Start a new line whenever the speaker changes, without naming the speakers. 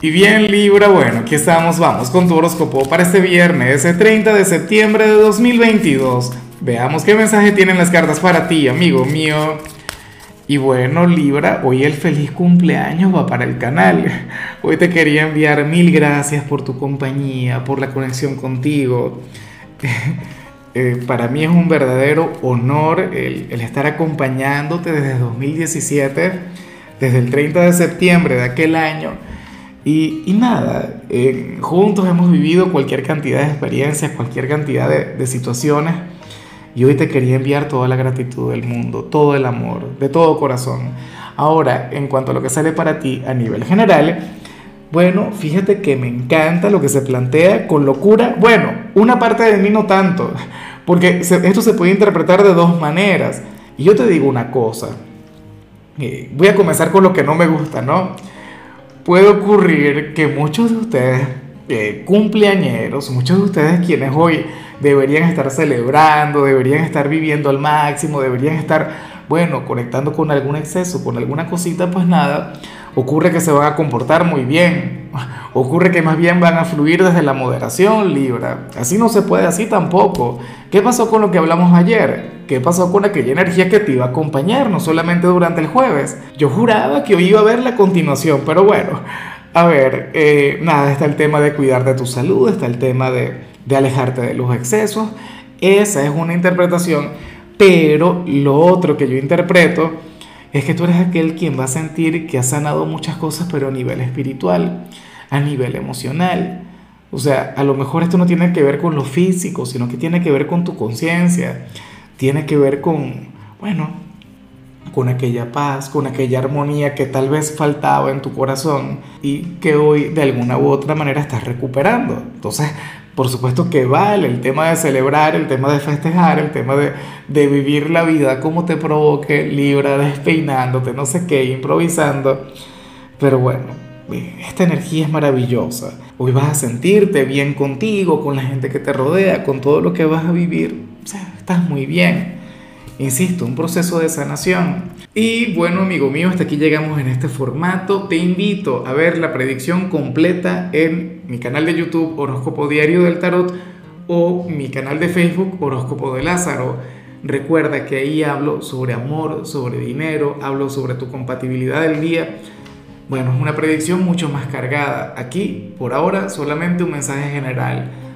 Y bien Libra, bueno, aquí estamos, vamos con tu horóscopo para este viernes, el 30 de septiembre de 2022. Veamos qué mensaje tienen las cartas para ti, amigo mío. Y bueno, Libra, hoy el feliz cumpleaños va para el canal. Hoy te quería enviar mil gracias por tu compañía, por la conexión contigo. Eh, para mí es un verdadero honor el, el estar acompañándote desde 2017, desde el 30 de septiembre de aquel año y, nada, eh, juntos hemos vivido cualquier cantidad de experiencias, cualquier cantidad de, de, situaciones. Y hoy te quería enviar toda la gratitud del mundo, todo el amor, de todo corazón. Ahora, en cuanto a lo que sale para ti a nivel general, bueno, fíjate que me encanta lo que se plantea con locura. Bueno, una parte de mí no tanto, porque esto se puede interpretar de dos maneras. Y yo te digo una cosa, eh, voy a comenzar con lo que no me gusta, ¿no? Puede ocurrir que muchos de ustedes, eh, cumpleañeros, muchos de ustedes quienes hoy deberían estar celebrando, deberían estar viviendo al máximo, deberían estar, bueno, conectando con algún exceso, con alguna cosita, pues nada, ocurre que se van a comportar muy bien, ocurre que más bien van a fluir desde la moderación, Libra. Así no se puede, así tampoco. ¿Qué pasó con lo que hablamos ayer? ¿Qué pasó con aquella energía que te iba a acompañar, no solamente durante el jueves? Yo juraba que hoy iba a ver la continuación, pero bueno, a ver, eh, nada, está el tema de cuidar de tu salud, está el tema de, de alejarte de los excesos. Esa es una interpretación, pero lo otro que yo interpreto es que tú eres aquel quien va a sentir que ha sanado muchas cosas, pero a nivel espiritual, a nivel emocional. O sea, a lo mejor esto no tiene que ver con lo físico, sino que tiene que ver con tu conciencia tiene que ver con, bueno, con aquella paz, con aquella armonía que tal vez faltaba en tu corazón y que hoy de alguna u otra manera estás recuperando. Entonces, por supuesto que vale el tema de celebrar, el tema de festejar, el tema de, vivir la vida como te provoque, libra, despeinándote, no sé qué, improvisando. Pero bueno, esta energía es maravillosa. Hoy vas a sentirte bien contigo, con la gente que te rodea, con todo lo que vas a vivir. Estás muy bien. Insisto, un proceso de sanación. Y bueno, amigo mío, hasta aquí llegamos en este formato. Te invito a ver la predicción completa en mi canal de YouTube Horóscopo Diario del Tarot o mi canal de Facebook Horóscopo de Lázaro. Recuerda que ahí hablo sobre amor, sobre dinero, hablo sobre tu compatibilidad del día bueno, es una predicción mucho más cargada. Aquí, por ahora, solamente un mensaje general.